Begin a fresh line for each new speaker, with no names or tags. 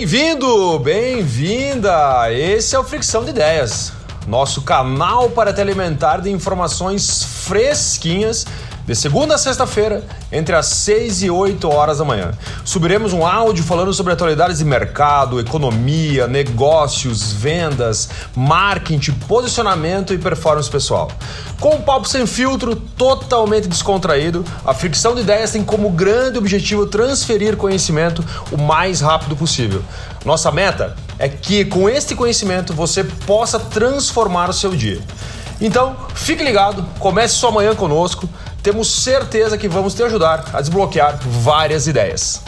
Bem-vindo, bem-vinda! Esse é o Fricção de Ideias, nosso canal para te alimentar de informações fresquinhas de segunda a sexta-feira, entre as 6 e 8 horas da manhã. Subiremos um áudio falando sobre atualidades de mercado, economia, negócios, vendas, marketing, posicionamento e performance pessoal. Com um papo sem filtro, totalmente descontraído, a Fricção de Ideias tem como grande objetivo transferir conhecimento o mais rápido possível. Nossa meta é que com este conhecimento você possa transformar o seu dia. Então, fique ligado, comece sua manhã conosco. Temos certeza que vamos te ajudar a desbloquear várias ideias.